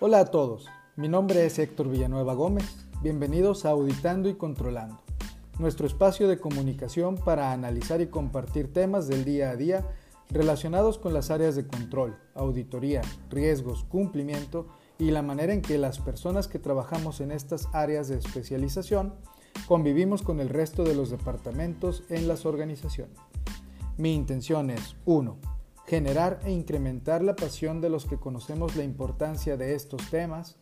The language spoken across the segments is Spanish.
Hola a todos, mi nombre es Héctor Villanueva Gómez, bienvenidos a Auditando y Controlando, nuestro espacio de comunicación para analizar y compartir temas del día a día relacionados con las áreas de control, auditoría, riesgos, cumplimiento y la manera en que las personas que trabajamos en estas áreas de especialización convivimos con el resto de los departamentos en las organizaciones. Mi intención es 1. Generar e incrementar la pasión de los que conocemos la importancia de estos temas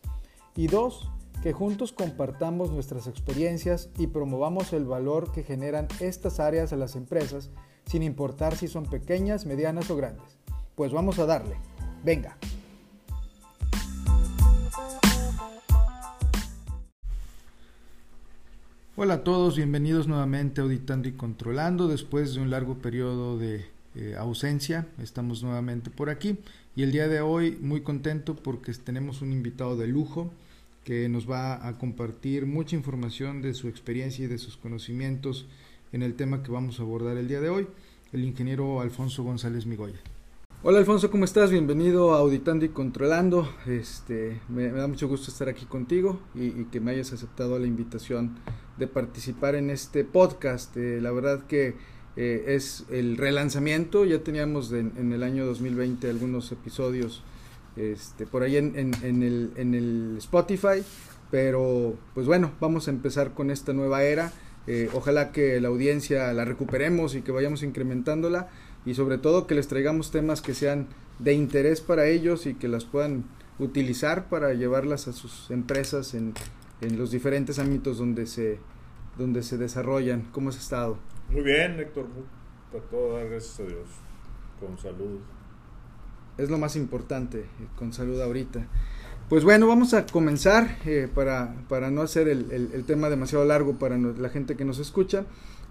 y 2. Que juntos compartamos nuestras experiencias y promovamos el valor que generan estas áreas a las empresas sin importar si son pequeñas, medianas o grandes. Pues vamos a darle. Venga. Hola a todos, bienvenidos nuevamente a Auditando y Controlando. Después de un largo periodo de eh, ausencia, estamos nuevamente por aquí y el día de hoy muy contento porque tenemos un invitado de lujo que nos va a compartir mucha información de su experiencia y de sus conocimientos en el tema que vamos a abordar el día de hoy, el ingeniero Alfonso González Migoya. Hola Alfonso, ¿cómo estás? Bienvenido a Auditando y Controlando. Este, me, da mucho gusto estar aquí contigo y, que me hayas aceptado la invitación de participar en este podcast. Eh, la verdad que eh, es el relanzamiento, ya teníamos en el año 2020 algunos episodios este, por ahí en, en, el, en el Spotify, pero pues bueno, vamos a empezar con esta nueva era eh, ojalá que la audiencia la recuperemos y que vayamos incrementándola y sobre todo que les traigamos temas que sean de interés para ellos y que las puedan utilizar para llevarlas a sus empresas en, en los diferentes ámbitos donde se, donde se desarrollan. ¿Cómo has estado? Muy bien, Héctor. Para todo gracias a Dios. Con salud. Es lo más importante, con salud ahorita. Pues bueno, vamos a comenzar eh, para, para, no hacer el, el, tema demasiado largo para la gente que nos escucha.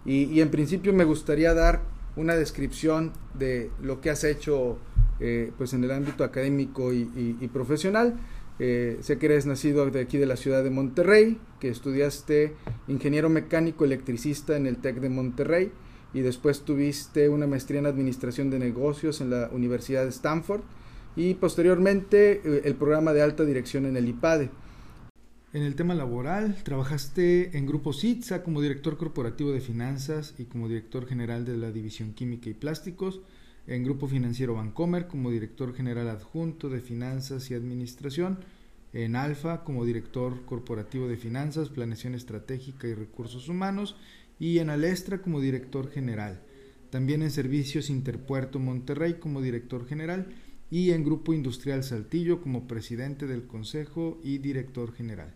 Y, en principio me gustaría dar una descripción de lo que has hecho eh, pues en el ámbito académico y, profesional. Eh, sé que eres nacido de aquí de la ciudad de Monterrey, que estudiaste ingeniero mecánico electricista en el TEC de Monterrey y después tuviste una maestría en administración de negocios en la Universidad de Stanford y posteriormente eh, el programa de alta dirección en el IPADE. En el tema laboral, trabajaste en Grupo CITSA como director corporativo de finanzas y como director general de la División Química y Plásticos, en Grupo Financiero Bancomer como director general adjunto de finanzas y administración, en Alfa como director corporativo de finanzas, planeación estratégica y recursos humanos, y en Alestra como director general. También en Servicios Interpuerto Monterrey como director general y en Grupo Industrial Saltillo como presidente del Consejo y director general.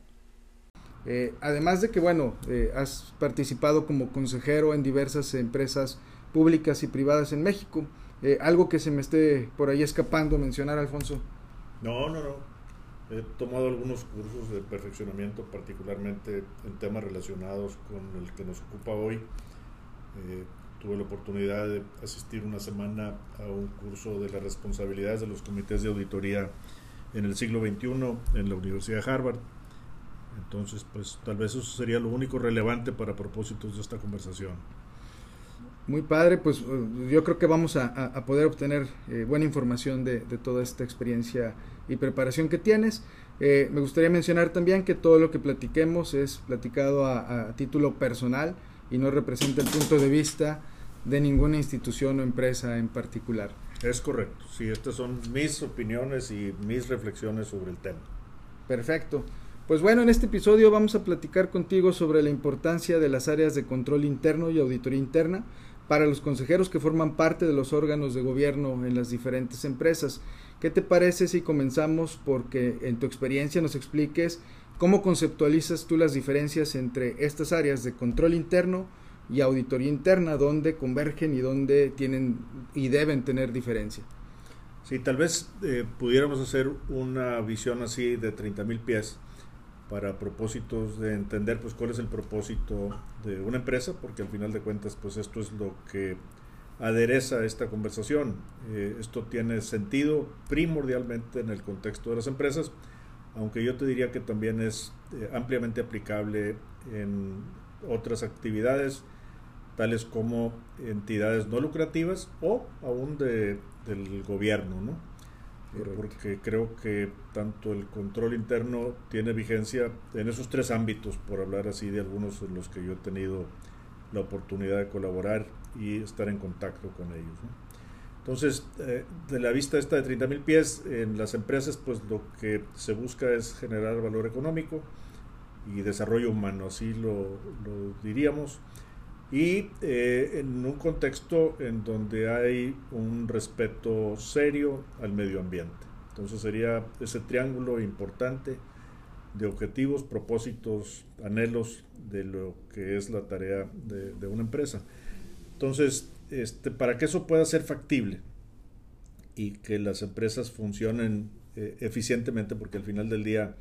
Eh, además de que, bueno, eh, has participado como consejero en diversas empresas públicas y privadas en México. Eh, algo que se me esté por ahí escapando mencionar, Alfonso. No, no, no. He tomado algunos cursos de perfeccionamiento, particularmente en temas relacionados con el que nos ocupa hoy tuve la oportunidad de asistir una semana a un curso de las responsabilidades de los comités de auditoría en el siglo XXI en la Universidad de Harvard. Entonces, pues tal vez eso sería lo único relevante para propósitos de esta conversación. Muy padre, pues uh, yo creo que vamos a, poder obtener eh, buena información de, toda esta experiencia y preparación que tienes. Eh, me gustaría mencionar también que todo lo que platiquemos es platicado a título personal y no representa el punto de vista de ninguna institución o empresa en particular. Es correcto, sí, estas son mis opiniones y mis reflexiones sobre el tema. Perfecto. Pues bueno, en este episodio vamos a platicar contigo sobre la importancia de las áreas de control interno y auditoría interna para los consejeros que forman parte de los órganos de gobierno en las diferentes empresas. ¿Qué te parece si comenzamos porque en tu experiencia nos expliques cómo conceptualizas tú las diferencias entre estas áreas de control interno y auditoría interna, dónde convergen y dónde tienen y deben tener diferencia. Sí, tal vez eh, pudiéramos hacer una visión así de 30 mil pies para propósitos de entender pues cuál es el propósito de una empresa, porque al final de cuentas pues esto es lo que adereza esta conversación. Eh, esto tiene sentido primordialmente en el contexto de las empresas, aunque yo te diría que también es eh, ampliamente aplicable en otras actividades tales como entidades no lucrativas o aún de, del gobierno. ¿no? Porque creo que tanto el control interno tiene vigencia en esos tres ámbitos, por hablar así de algunos en los que yo he tenido la oportunidad de colaborar y estar en contacto con ellos. Entonces, eh, de la vista esta de 30 mil pies, en las empresas, pues lo que se busca es generar valor económico y desarrollo humano, así lo, lo diríamos y eh, en un contexto en donde hay un respeto serio al medio ambiente. Entonces sería ese triángulo importante de objetivos, propósitos, anhelos de lo que es la tarea de, una empresa. Entonces, este, para que eso pueda ser factible y que las empresas funcionen eh, eficientemente, porque al final del día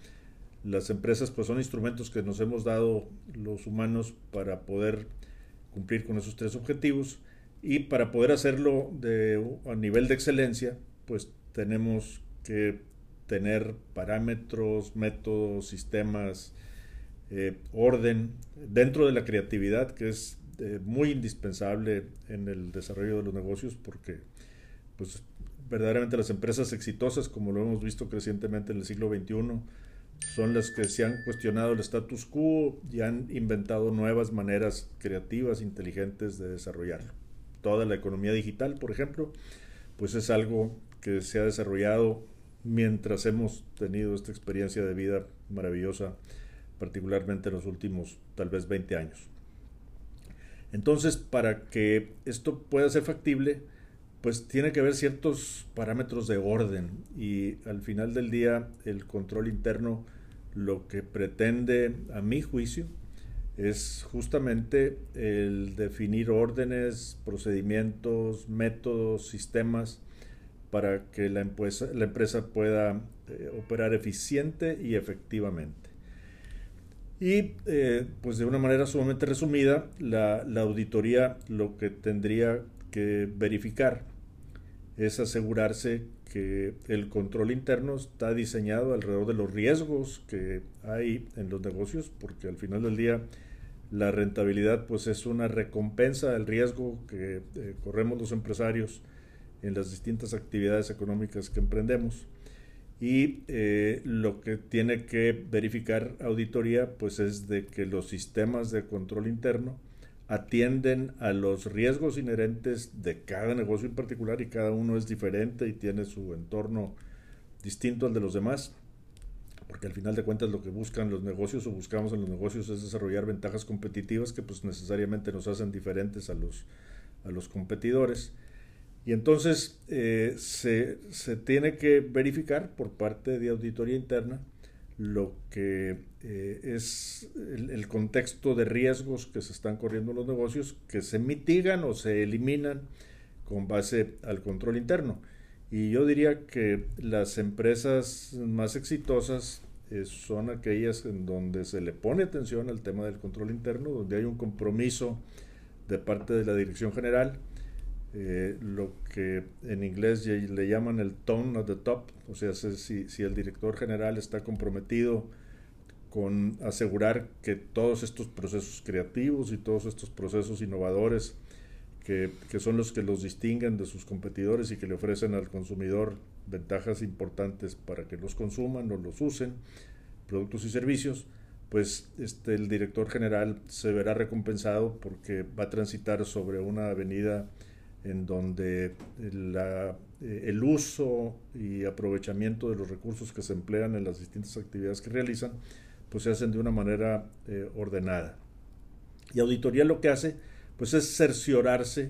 las empresas pues son instrumentos que nos hemos dado los humanos para poder cumplir con esos tres objetivos. Y para poder hacerlo de, a nivel de excelencia, pues tenemos que tener parámetros, métodos, sistemas, eh, orden dentro de la creatividad que es eh, muy indispensable en el desarrollo de los negocios porque pues verdaderamente las empresas exitosas como lo hemos visto crecientemente en el siglo XXI son las que se han cuestionado el status quo y han inventado nuevas maneras creativas, inteligentes de desarrollarlo. Toda la economía digital, por ejemplo, pues es algo que se ha desarrollado mientras hemos tenido esta experiencia de vida maravillosa, particularmente en los últimos tal vez 20 años. Entonces, para que esto pueda ser factible, pues tiene que haber ciertos parámetros de orden y al final del día el control interno lo que pretende, a mi juicio, es justamente el definir órdenes, procedimientos, métodos, sistemas para que la empresa, pueda eh, operar eficiente y efectivamente. Y eh, pues de una manera sumamente resumida, la auditoría lo que tendría que verificar es asegurarse que el control interno está diseñado alrededor de los riesgos que hay en los negocios, porque al final del día la rentabilidad pues es una recompensa del riesgo que eh, corremos los empresarios en las distintas actividades económicas que emprendemos. Y eh, lo que tiene que verificar auditoría pues es de que los sistemas de control interno atienden a los riesgos inherentes de cada negocio en particular y cada uno es diferente y tiene su entorno distinto al de los demás, porque al final de cuentas lo que buscan los negocios o buscamos en los negocios es desarrollar ventajas competitivas que pues necesariamente nos hacen diferentes a los, a los competidores. Y entonces eh, se, se tiene que verificar por parte de auditoría interna lo que eh, es el, contexto de riesgos que se están corriendo en los negocios, que se mitigan o se eliminan con base al control interno. Y yo diría que las empresas más exitosas eh, son aquellas en donde se le pone atención al tema del control interno, donde hay un compromiso de parte de la dirección general eh, lo que en inglés le llaman el tone at the top, o sea, si, si el director general está comprometido con asegurar que todos estos procesos creativos y todos estos procesos innovadores que, que, son los que los distinguen de sus competidores y que le ofrecen al consumidor ventajas importantes para que los consuman o los usen, productos y servicios, pues este, el director general se verá recompensado porque va a transitar sobre una avenida en donde eh, el uso y aprovechamiento de los recursos que se emplean en las distintas actividades que realizan, pues se hacen de una manera eh, ordenada. Y auditoría lo que hace, pues es cerciorarse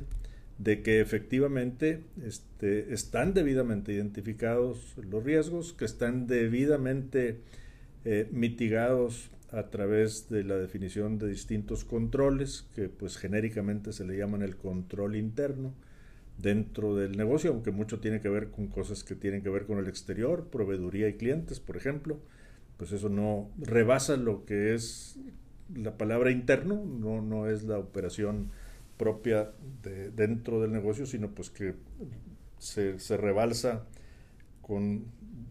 de que efectivamente este, están debidamente identificados los riesgos, que están debidamente eh, mitigados a través de la definición de distintos controles, que pues genéricamente se le llaman el control interno dentro del negocio, aunque mucho tiene que ver con cosas que tienen que ver con el exterior, proveeduría y clientes, por ejemplo, pues eso no rebasa lo que es la palabra interno, no, no es la operación propia de dentro del negocio, sino pues que se, se rebalsa con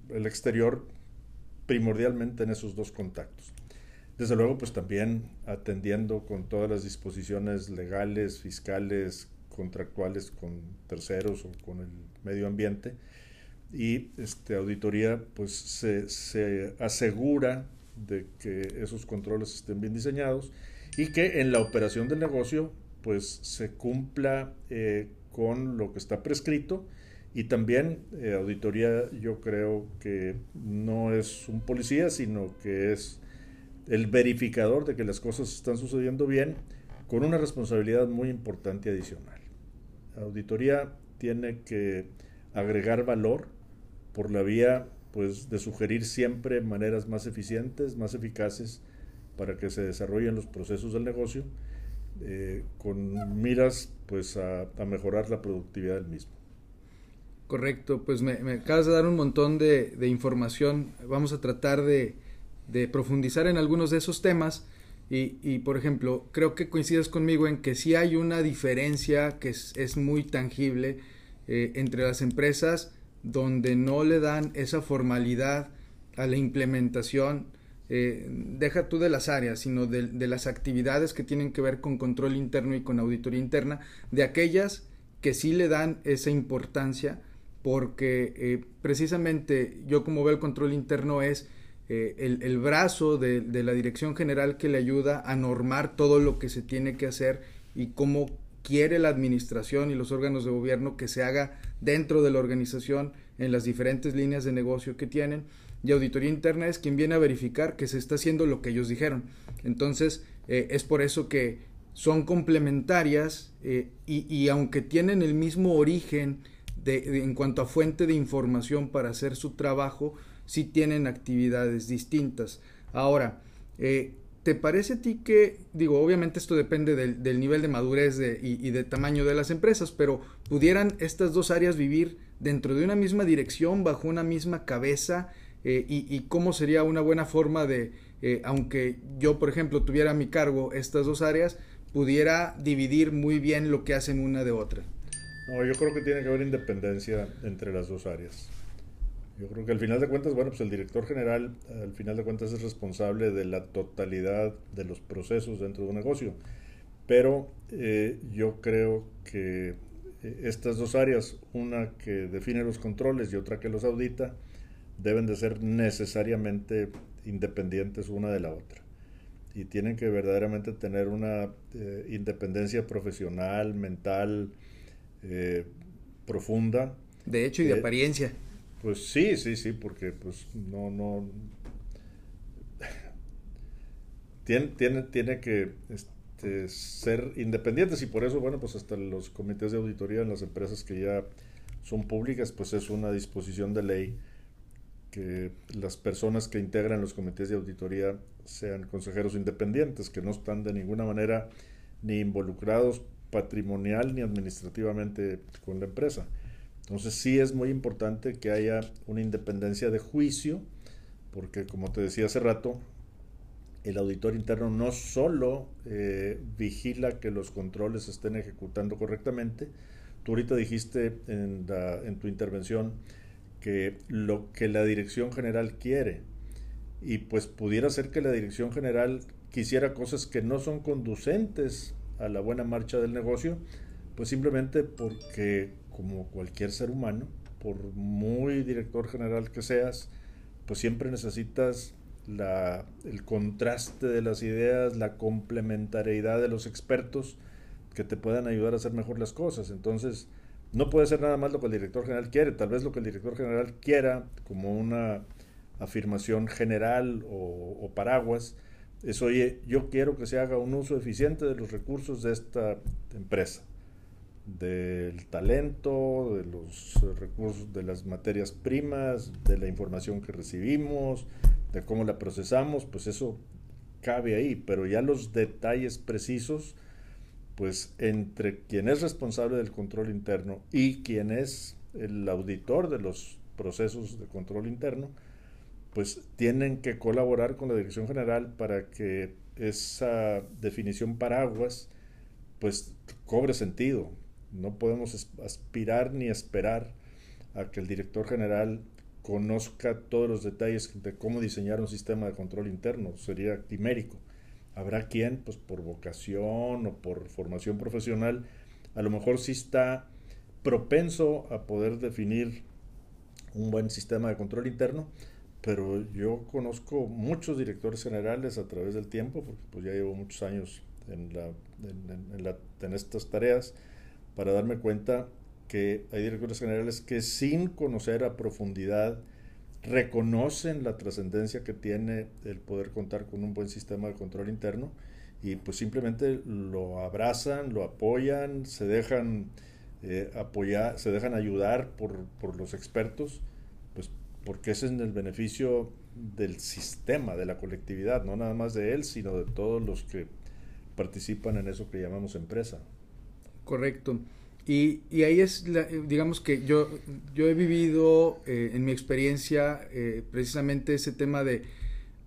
el exterior primordialmente en esos dos contactos. Desde luego, pues también atendiendo con todas las disposiciones legales, fiscales, contractuales con terceros o con el medio ambiente, y este, auditoría pues se, se asegura de que esos controles estén bien diseñados y que en la operación del negocio pues se cumpla eh, con lo que está prescrito. Y también eh, auditoría yo creo que no es un policía sino que es el verificador de que las cosas están sucediendo bien con una responsabilidad muy importante adicional. Auditoría tiene que agregar valor por la vía pues de sugerir siempre maneras más eficientes, más eficaces para que se desarrollen los procesos del negocio eh, con miras pues a, mejorar la productividad del mismo. Correcto, pues me, acabas de dar un montón de, información. Vamos a tratar de, profundizar en algunos de esos temas. Y, por ejemplo, creo que coincides conmigo en que sí hay una diferencia que es, muy tangible eh, entre las empresas donde no le dan esa formalidad a la implementación, eh, deja tú de las áreas, sino de, las actividades que tienen que ver con control interno y con auditoría interna, de aquellas que sí le dan esa importancia, porque eh, precisamente yo como veo el control interno es eh, el, brazo de, la dirección general que le ayuda a normar todo lo que se tiene que hacer y cómo quiere la administración y los órganos de gobierno que se haga dentro de la organización en las diferentes líneas de negocio que tienen y auditoría interna es quien viene a verificar que se está haciendo lo que ellos dijeron. Entonces, eh, es por eso que son complementarias eh, y, aunque tienen el mismo origen de, en cuanto a fuente de información para hacer su trabajo, sí tienen actividades distintas. Ahora, eh, ¿Te parece a ti que, digo, obviamente esto depende del, nivel de madurez y, de tamaño de las empresas, pero pudieran estas dos áreas vivir dentro de una misma dirección, bajo una misma cabeza? Eh, y, cómo sería una buena forma de, eh, aunque yo, por ejemplo, tuviera a mi cargo estas dos áreas, pudiera dividir muy bien lo que hacen una de otra? No, yo creo que tiene que haber independencia entre las dos áreas. Yo creo que al final de cuentas, bueno, pues el director general, al final de cuentas, es responsable de la totalidad de los procesos dentro de un negocio. Pero eh, yo creo que eh, estas dos áreas, una que define los controles y otra que los audita, deben de ser necesariamente independientes una de la otra. Y tienen que verdaderamente tener una eh, independencia profesional, mental, profunda. De hecho y de apariencia. Pues sí, sí, sí, porque pues no, no... tiene, tiene, tiene que este, ser independientes y por eso, bueno, pues hasta los comités de auditoría en las empresas que ya son públicas, pues es una disposición de ley que las personas que integran los comités de auditoría sean consejeros independientes, que no están de ninguna manera ni involucrados patrimonial ni administrativamente con la empresa. Entonces sí es muy importante que haya una independencia de juicio, porque como te decía hace rato, el auditor interno no solo eh, vigila que los controles estén ejecutando correctamente, tú ahorita dijiste en tu intervención que lo que la dirección general quiere, y pues pudiera ser que la dirección general quisiera cosas que no son conducentes a la buena marcha del negocio, pues simplemente porque como cualquier ser humano, por muy director general que seas, pues siempre necesitas la, el contraste de las ideas, la complementariedad de los expertos que te puedan ayudar a hacer mejor las cosas. Entonces, no puede ser nada más lo que el director general quiere, tal vez lo que el director general quiera como una afirmación general o, o paraguas es, oye, yo quiero que se haga un uso eficiente de los recursos de esta empresa del talento, de los recursos, de las materias primas, de la información que recibimos, de cómo la procesamos, pues eso cabe ahí, pero ya los detalles precisos, pues entre quien es responsable del control interno y quien es el auditor de los procesos de control interno, pues tienen que colaborar con la Dirección General para que esa definición paraguas pues cobre sentido, no podemos aspirar ni esperar a que el director general conozca todos los detalles de cómo diseñar un sistema de control interno. Sería quimérico. Habrá quien, pues por vocación o por formación profesional, a lo mejor sí está propenso a poder definir un buen sistema de control interno, pero yo conozco muchos directores generales a través del tiempo, porque pues ya llevo muchos años en, estas tareas, para darme cuenta que hay directores generales que sin conocer a profundidad reconocen la trascendencia que tiene el poder contar con un buen sistema de control interno y pues simplemente lo abrazan, lo apoyan, se dejan eh, apoyar, se dejan ayudar por, por, los expertos, pues porque ese es el beneficio del sistema, de la colectividad, no nada más de él, sino de todos los que participan en eso que llamamos empresa. Correcto. Y, y ahí es, digamos que yo, yo he vivido eh, en mi experiencia eh, precisamente ese tema de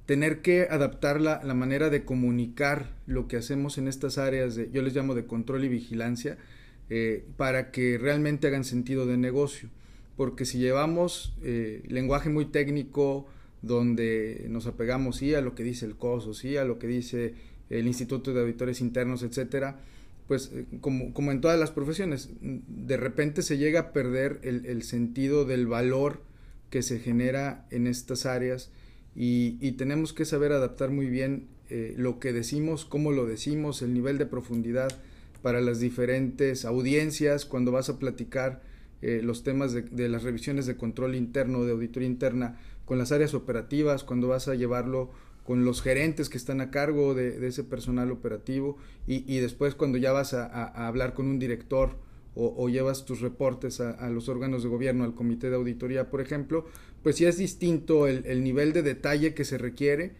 tener que adaptar la, la, manera de comunicar lo que hacemos en estas áreas, de, yo les llamo de control y vigilancia, eh, para que realmente hagan sentido de negocio. Porque si llevamos lenguaje muy técnico, donde nos apegamos sí a lo que dice el COSO, sí a lo que dice el Instituto de Auditores Internos, etcétera, pues eh, como, como, en todas las profesiones, de repente se llega a perder el, el sentido del valor que se genera en estas áreas y, y tenemos que saber adaptar muy bien eh, lo que decimos, cómo lo decimos, el nivel de profundidad para las diferentes audiencias cuando vas a platicar eh, los temas de, de, las revisiones de control interno, de auditoría interna, con las áreas operativas, cuando vas a llevarlo con los gerentes que están a cargo de, ese personal operativo y, después cuando ya vas a, hablar con un director o, llevas tus reportes a, los órganos de gobierno, al comité de auditoría, por ejemplo, pues sí es distinto el, nivel de detalle que se requiere,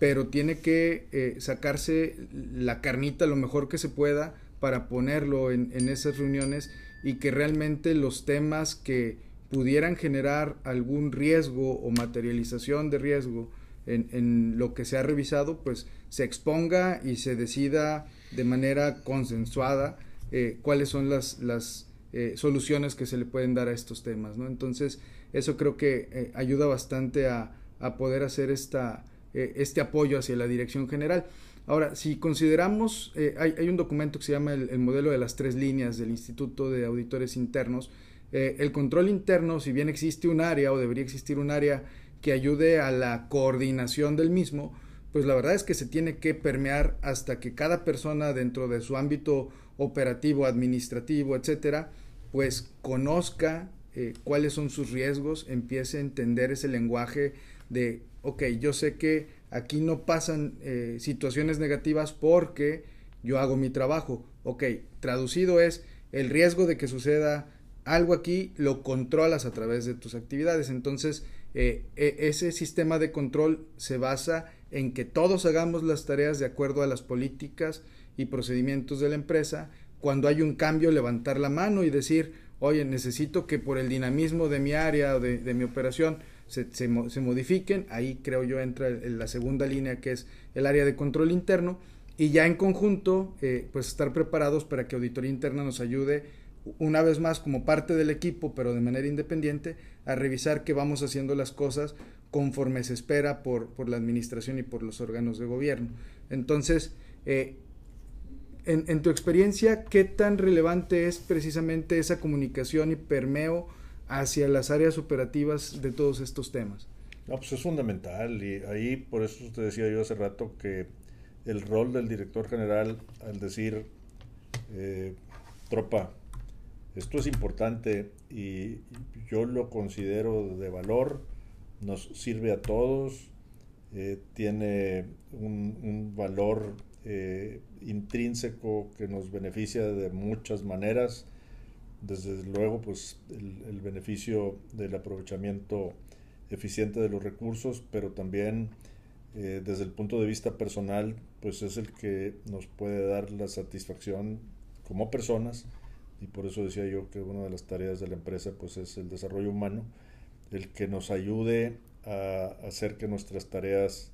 pero tiene que eh, sacarse la carnita lo mejor que se pueda para ponerlo en, en esas reuniones y que realmente los temas que pudieran generar algún riesgo o materialización de riesgo en, lo que se ha revisado, pues se exponga y se decida de manera consensuada eh, cuáles son las, las eh, soluciones que se le pueden dar a estos temas. ¿no? Entonces, eso creo que eh, ayuda bastante a, a, poder hacer esta, este apoyo hacia la dirección general. Ahora, si consideramos, hay, hay, un documento que se llama el, modelo de las tres líneas del Instituto de Auditores Internos. el control interno, si bien existe un área o debería existir un área que ayude a la coordinación del mismo, pues la verdad es que se tiene que permear hasta que cada persona dentro de su ámbito operativo, administrativo, etcétera, pues conozca eh, cuáles son sus riesgos, empiece a entender ese lenguaje de, ok, yo sé que aquí no pasan eh, situaciones negativas porque yo hago mi trabajo. Ok, traducido es el riesgo de que suceda algo aquí, lo controlas a través de tus actividades. Entonces, eh, e, ese sistema de control se basa en que todos hagamos las tareas de acuerdo a las políticas y procedimientos de la empresa. Cuando hay un cambio, levantar la mano y decir, oye, necesito que por el dinamismo de mi área o de, mi operación se, modifiquen. Ahí creo yo entra la segunda línea que es el área de control interno. Y ya en conjunto, eh, pues estar preparados para que auditoría interna nos ayude una vez más como parte del equipo, pero de manera independiente, a revisar que vamos haciendo las cosas conforme se espera por, por la administración y por los órganos de gobierno. Entonces, eh, en, tu experiencia, ¿qué tan relevante es precisamente esa comunicación y permeo hacia las áreas operativas de todos estos temas? No, pues es fundamental y ahí por eso te decía yo hace rato que el rol del director general al decir eh, tropa, esto es importante y yo lo considero de valor, nos sirve a todos, eh, tiene un, valor eh, intrínseco que nos beneficia de muchas maneras. Desde luego, pues el, beneficio del aprovechamiento eficiente de los recursos, pero también eh, desde el punto de vista personal, pues es el que nos puede dar la satisfacción como personas y por eso decía yo que una de las tareas de la empresa pues es el desarrollo humano, el que nos ayude a hacer que nuestras tareas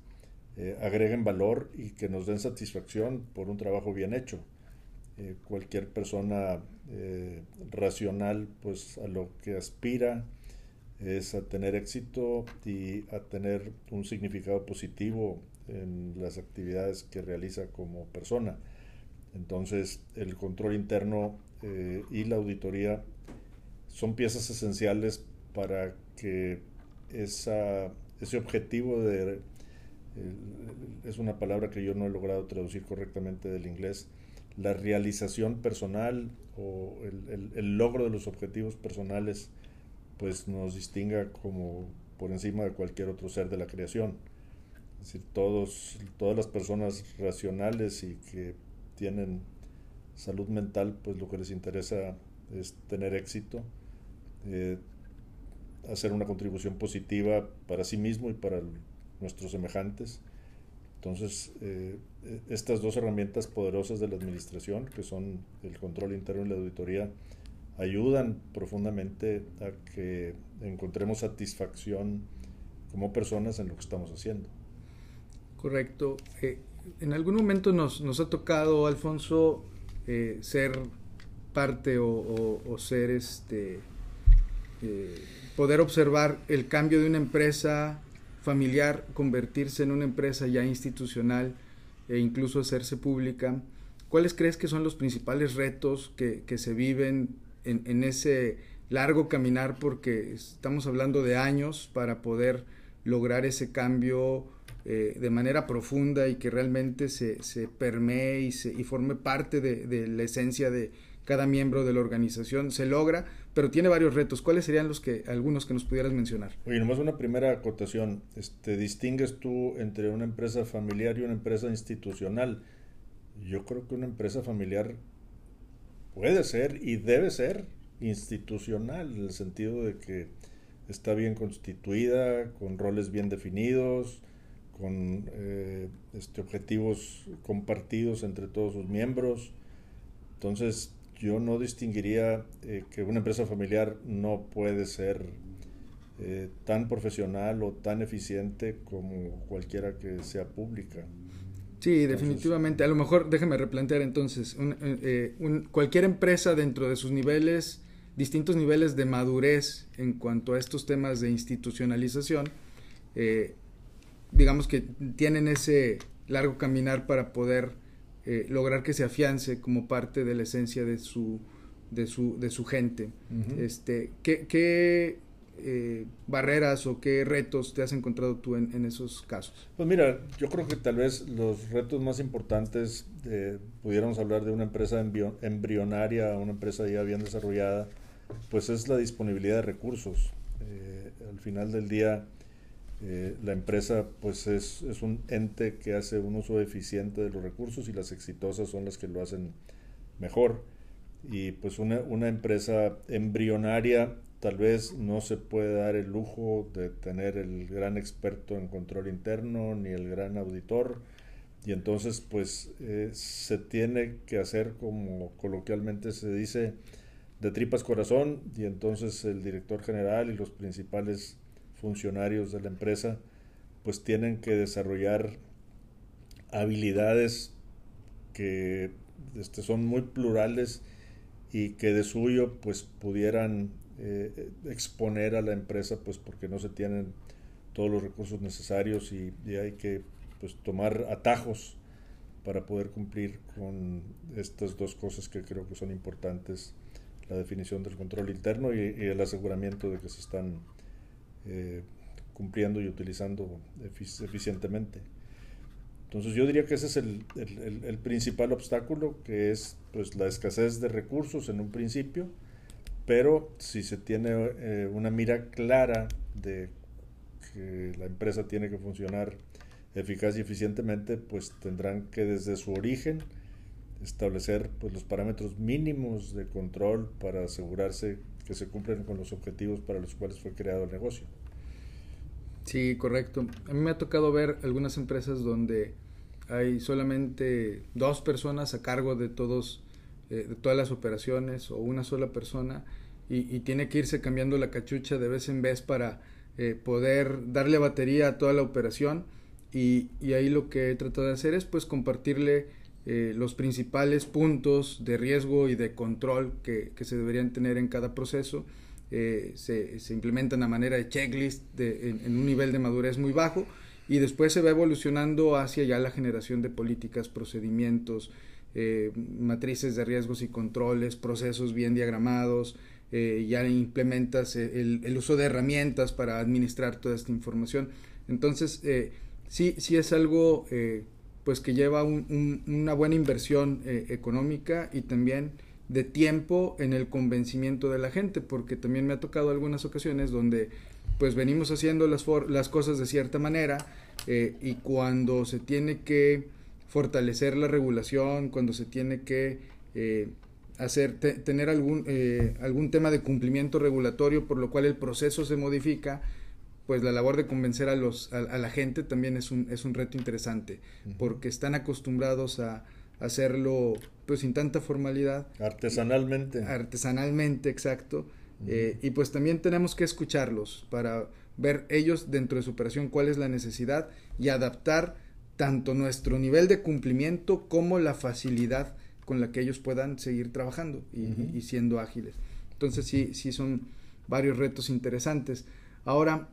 eh, agreguen valor y que nos den satisfacción por un trabajo bien hecho. Eh, cualquier persona eh, racional pues a lo que aspira es a tener éxito y a tener un significado positivo en las actividades que realiza como persona. Entonces el control interno eh, y la auditoría son piezas esenciales para que esa, ese objetivo de es una palabra que yo no he logrado traducir correctamente del inglés, la realización personal o el, logro de los objetivos personales pues nos distinga como por encima de cualquier otro ser de la creación. Es decir, todos, todas las personas racionales y que tienen salud mental, pues lo que les interesa es tener éxito, eh, hacer una contribución positiva para sí mismo y para nuestros semejantes. Entonces, eh, estas dos herramientas poderosas de la administración, que son el control interno y la auditoría, ayudan profundamente a que encontremos satisfacción como personas en lo que estamos haciendo. Correcto. Eh, en algún momento nos, nos ha tocado, Alfonso, eh, ser parte o, ser este, poder observar el cambio de una empresa familiar convertirse en una empresa ya institucional e incluso hacerse pública, ¿cuáles crees que son los principales retos que, se viven en, ese largo caminar? Porque estamos hablando de años para poder lograr ese cambio eh, de manera profunda y que realmente se, se permee y, se, y forme parte de la esencia de, cada miembro de la organización se logra, pero tiene varios retos. ¿Cuáles serían los que algunos que nos pudieras mencionar? Oye, nomás una primera acotación. Este, distingues tú entre una empresa familiar y una empresa institucional. Yo creo que una empresa familiar puede ser y debe ser institucional en el sentido de que está bien constituida, con roles bien definidos, con eh, este, objetivos compartidos entre todos sus miembros. Entonces, yo no distinguiría eh, que una empresa familiar no puede ser eh, tan profesional o tan eficiente como cualquiera que sea pública. Sí, definitivamente. A lo mejor déjame replantear entonces, eh, cualquier empresa dentro de sus niveles, distintos niveles de madurez en cuanto a estos temas de institucionalización, digamos que tienen ese largo caminar para poder eh, lograr que se afiance como parte de la esencia de su, de su, de su gente. este, ¿Qué, qué eh, barreras o qué retos te has encontrado tú en, esos casos? Pues mira, yo creo que tal vez los retos más importantes, pudiéramos hablar de una empresa embrionaria, una empresa ya bien desarrollada, pues es la disponibilidad de recursos. Eh, al final del día, eh, la empresa pues es, es, un ente que hace un uso eficiente de los recursos y las exitosas son las que lo hacen mejor. Y pues una, una empresa embrionaria tal vez no se puede dar el lujo de tener el gran experto en control interno ni el gran auditor. Y entonces pues eh, se tiene que hacer como coloquialmente se dice de tripas corazón y entonces el director general y los principales funcionarios de la empresa pues tienen que desarrollar habilidades que este, son muy plurales y que de suyo pues pudieran eh, exponer a la empresa pues porque no se tienen todos los recursos necesarios y, hay que pues tomar atajos para poder cumplir con estas dos cosas que creo que son importantes la definición del control interno y el aseguramiento de que se están eh, cumpliendo y utilizando eficientemente. Entonces yo diría que ese es el, principal obstáculo, que es pues la escasez de recursos en un principio, pero si se tiene eh, una mira clara de que la empresa tiene que funcionar eficaz y eficientemente, pues tendrán que desde su origen establecer pues, los parámetros mínimos de control para asegurarse que se cumplen con los objetivos para los cuales fue creado el negocio. Sí, correcto. A mí me ha tocado ver algunas empresas donde hay solamente dos personas a cargo de todos eh, de todas las operaciones o una sola persona y, tiene que irse cambiando la cachucha de vez en vez para eh, poder darle batería a toda la operación y, y, ahí lo que he tratado de hacer es pues compartirle eh, los principales puntos de riesgo y de control que, que se deberían tener en cada proceso eh, se, se, implementan a manera de checklist de, en, un nivel de madurez muy bajo y después se va evolucionando hacia ya la generación de políticas, procedimientos, eh, matrices de riesgos y controles, procesos bien diagramados, eh, ya implementas el, el, uso de herramientas para administrar toda esta información. Entonces, eh, sí, sí es algo eh, pues que lleva una buena inversión económica y también de tiempo en el convencimiento de la gente, porque también me ha tocado algunas ocasiones donde pues venimos haciendo las, las cosas de cierta manera y cuando se tiene que fortalecer la regulación, cuando se tiene que hacer tener algún eh, algún tema de cumplimiento regulatorio por lo cual el proceso se modifica pues la labor de convencer a los a, la gente también es un es un reto interesante porque están acostumbrados a, hacerlo pues sin tanta formalidad. Artesanalmente. Artesanalmente exacto. Eh, y pues también tenemos que escucharlos para ver ellos dentro de su operación cuál es la necesidad y adaptar tanto nuestro nivel de cumplimiento como la facilidad con la que ellos puedan seguir trabajando y, siendo ágiles. Entonces sí, sí son varios retos interesantes. Ahora,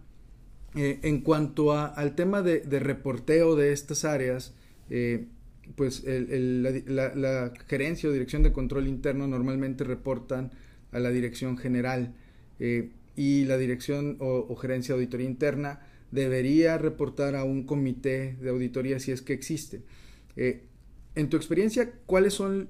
eh, en cuanto al tema de, reporteo de estas áreas, eh, pues la, gerencia o dirección de control interno normalmente reportan a la dirección general eh, y la dirección o, gerencia de auditoría interna debería reportar a un comité de auditoría si es que existe. En tu experiencia, ¿cuáles son,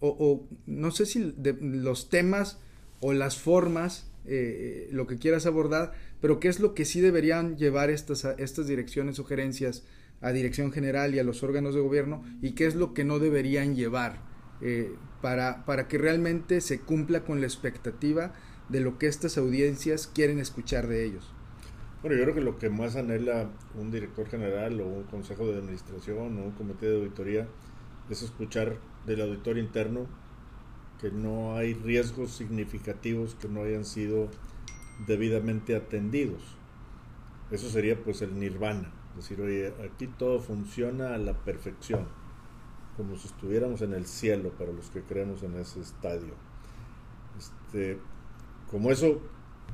o, no sé si los temas o las formas, eh, lo que quieras abordar, pero qué es lo que sí deberían llevar estas, estas direcciones o gerencias a dirección general y a los órganos de gobierno y qué es lo que no deberían llevar eh, para, para que realmente se cumpla con la expectativa de lo que estas audiencias quieren escuchar de ellos? Bueno, yo creo que lo que más anhela un director general o un consejo de administración o un comité de auditoría es escuchar del auditor interno que no hay riesgos significativos que no hayan sido debidamente atendidos. Eso sería pues el nirvana, decir, oye, aquí todo funciona a la perfección, como si estuviéramos en el cielo para los que creemos en ese estadio. Este, como eso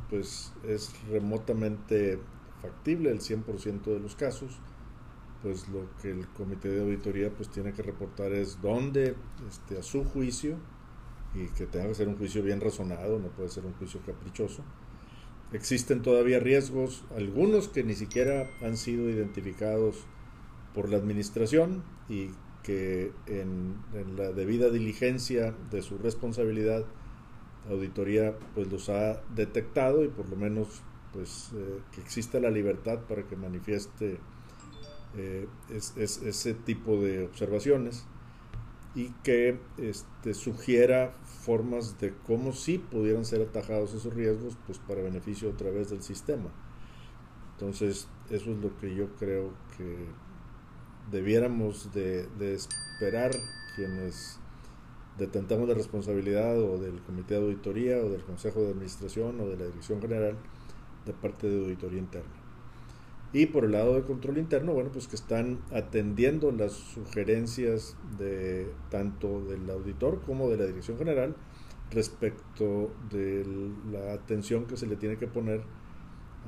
pues es remotamente factible el 100% de los casos, pues lo que el comité de auditoría pues tiene que reportar es dónde este, a su juicio y que tenga que ser un juicio bien razonado, no puede ser un juicio caprichoso. Existen todavía riesgos, algunos que ni siquiera han sido identificados por la administración y que en, la debida diligencia de su responsabilidad, la auditoría pues los ha detectado y por lo menos pues eh, que exista la libertad para que manifieste eh, es, ese tipo de observaciones y que este, sugiera formas de cómo sí pudieran ser atajados esos riesgos pues para beneficio a través del sistema. Entonces, eso es lo que yo creo que debiéramos de, de esperar quienes detentamos la responsabilidad o del comité de auditoría o del consejo de administración o de la dirección general de parte de auditoría interna. Y por el lado de control interno, bueno, pues que están atendiendo las sugerencias de tanto del auditor como de la dirección general respecto de la atención que se le tiene que poner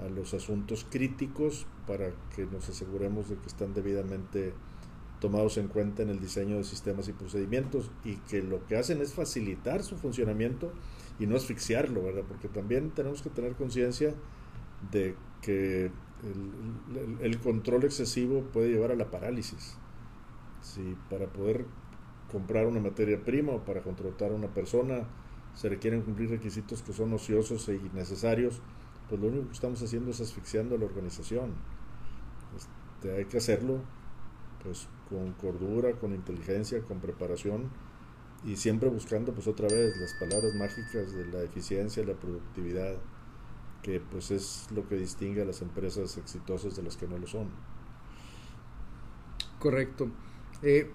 a los asuntos críticos para que nos aseguremos de que están debidamente tomados en cuenta en el diseño de sistemas y procedimientos y que lo que hacen es facilitar su funcionamiento y no asfixiarlo, ¿verdad? Porque también tenemos que tener conciencia de que el, control excesivo puede llevar a la parálisis. Si para poder comprar una materia prima o para contratar a una persona se requieren cumplir requisitos que son ociosos e innecesarios, pues lo único que estamos haciendo es asfixiando a la organización. Este, hay que hacerlo pues con cordura, con inteligencia, con preparación y siempre buscando pues otra vez las palabras mágicas de la eficiencia, la productividad, que pues es lo que distingue a las empresas exitosas de las que no lo son. Correcto. Eh,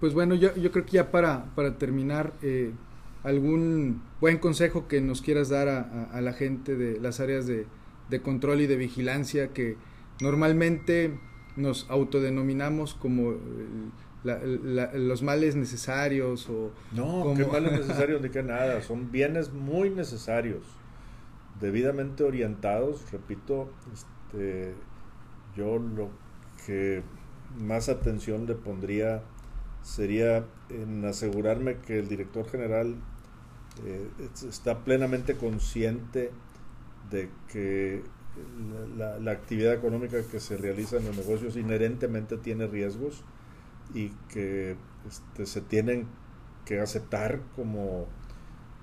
pues bueno, yo, yo, creo que ya para, para terminar, eh, algún buen consejo que nos quieras dar a, la gente de las áreas de, control y de vigilancia que normalmente nos autodenominamos como los males necesarios o no, como... qué males necesarios ni qué nada, son bienes muy necesarios debidamente orientados, repito, este, yo lo que más atención le pondría sería en asegurarme que el director general eh, está plenamente consciente de que la, actividad económica que se realiza en los negocios inherentemente tiene riesgos y que este, se tienen que aceptar como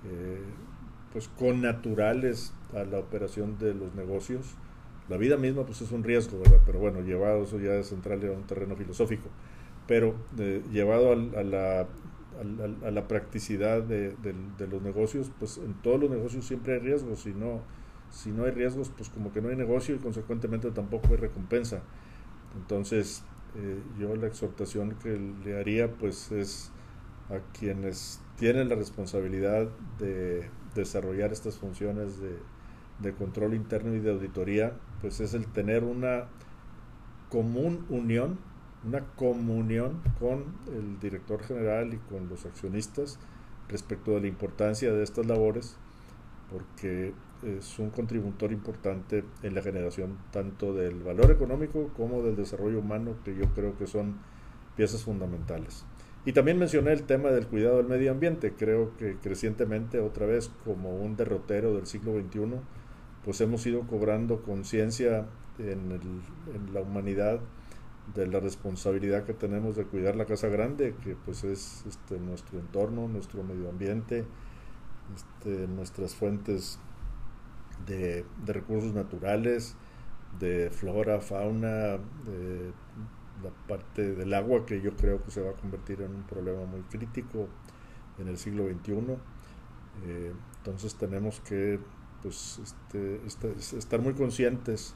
eh, pues con naturales a la operación de los negocios. La vida misma pues es un riesgo, ¿verdad? Pero bueno, llevado eso ya es central a un terreno filosófico, pero eh, llevado a, la, a, la, practicidad de, de, los negocios, pues en todos los negocios siempre hay riesgos, si no, si no hay riesgos, pues como que no hay negocio y consecuentemente tampoco hay recompensa. Entonces, eh, yo la exhortación que le haría pues es a quienes tienen la responsabilidad de desarrollar estas funciones de, control interno y de auditoría, pues es el tener una común unión, una comunión con el director general y con los accionistas respecto de la importancia de estas labores, porque es un contributor importante en la generación tanto del valor económico como del desarrollo humano, que yo creo que son piezas fundamentales. Y también mencioné el tema del cuidado del medio ambiente. Creo que crecientemente, otra vez, como un derrotero del siglo XXI, pues hemos ido cobrando conciencia en, la humanidad de la responsabilidad que tenemos de cuidar la casa grande, que pues es este, nuestro entorno, nuestro medio ambiente, este, nuestras fuentes de, recursos naturales, de flora, fauna, de la parte del agua que yo creo que se va a convertir en un problema muy crítico en el siglo XXI. Eh, entonces tenemos que pues, este, este, estar muy conscientes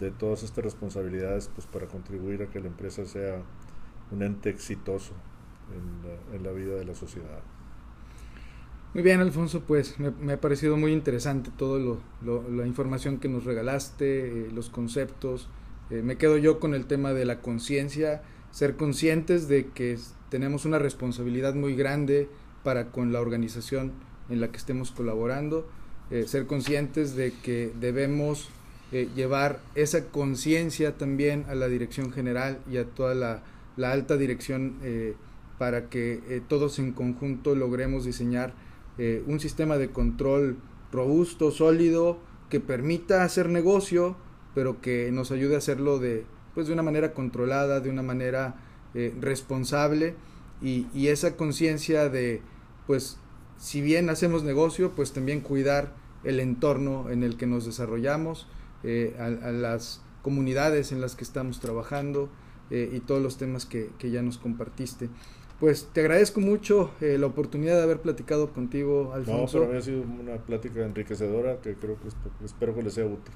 de todas estas responsabilidades pues, para contribuir a que la empresa sea un ente exitoso en la vida de la sociedad. Muy bien, Alfonso, pues me, ha parecido muy interesante toda lo, la información que nos regalaste, eh, los conceptos. Eh, me quedo yo con el tema de la conciencia, ser conscientes de que tenemos una responsabilidad muy grande para con la organización en la que estemos colaborando, eh, ser conscientes de que debemos llevar esa conciencia también a la dirección general y a toda la, alta dirección para que todos en conjunto logremos diseñar eh, un sistema de control robusto, sólido, que permita hacer negocio, pero que nos ayude a hacerlo de, pues, de una manera controlada, de una manera eh, responsable y, esa conciencia de, pues, si bien hacemos negocio, pues también cuidar el entorno en el que nos desarrollamos, eh, a, las comunidades en las que estamos trabajando y todos los temas que, que ya nos compartiste. Pues te agradezco mucho eh, la oportunidad de haber platicado contigo, Alfonso. No, para mí ha sido una plática enriquecedora que creo que espero que les sea útil.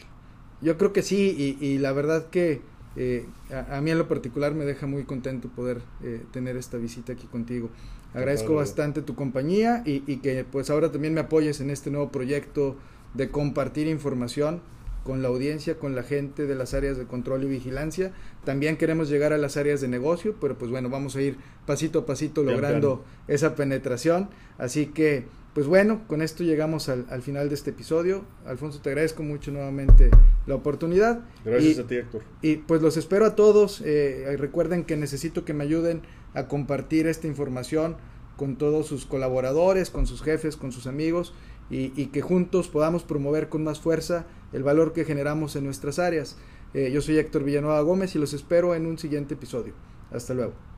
Yo creo que sí, y, la verdad que eh, a, mí en lo particular me deja muy contento poder eh, tener esta visita aquí contigo. Agradezco bastante tu compañía y, y que pues ahora también me apoyes en este nuevo proyecto de compartir información con la audiencia, con la gente de las áreas de control y vigilancia. También queremos llegar a las áreas de negocio, pero pues bueno, vamos a ir pasito a pasito logrando esa penetración. Así que, pues bueno, con esto llegamos al, final de este episodio. Alfonso, te agradezco mucho nuevamente la oportunidad. Gracias a ti, Héctor. Y pues los espero a todos. Eh, recuerden que necesito que me ayuden a compartir esta información con todos sus colaboradores, con sus jefes, con sus amigos y, que juntos podamos promover con más fuerza el valor que generamos en nuestras áreas. Eh, yo soy Héctor Villanueva Gómez y los espero en un siguiente episodio. Hasta luego.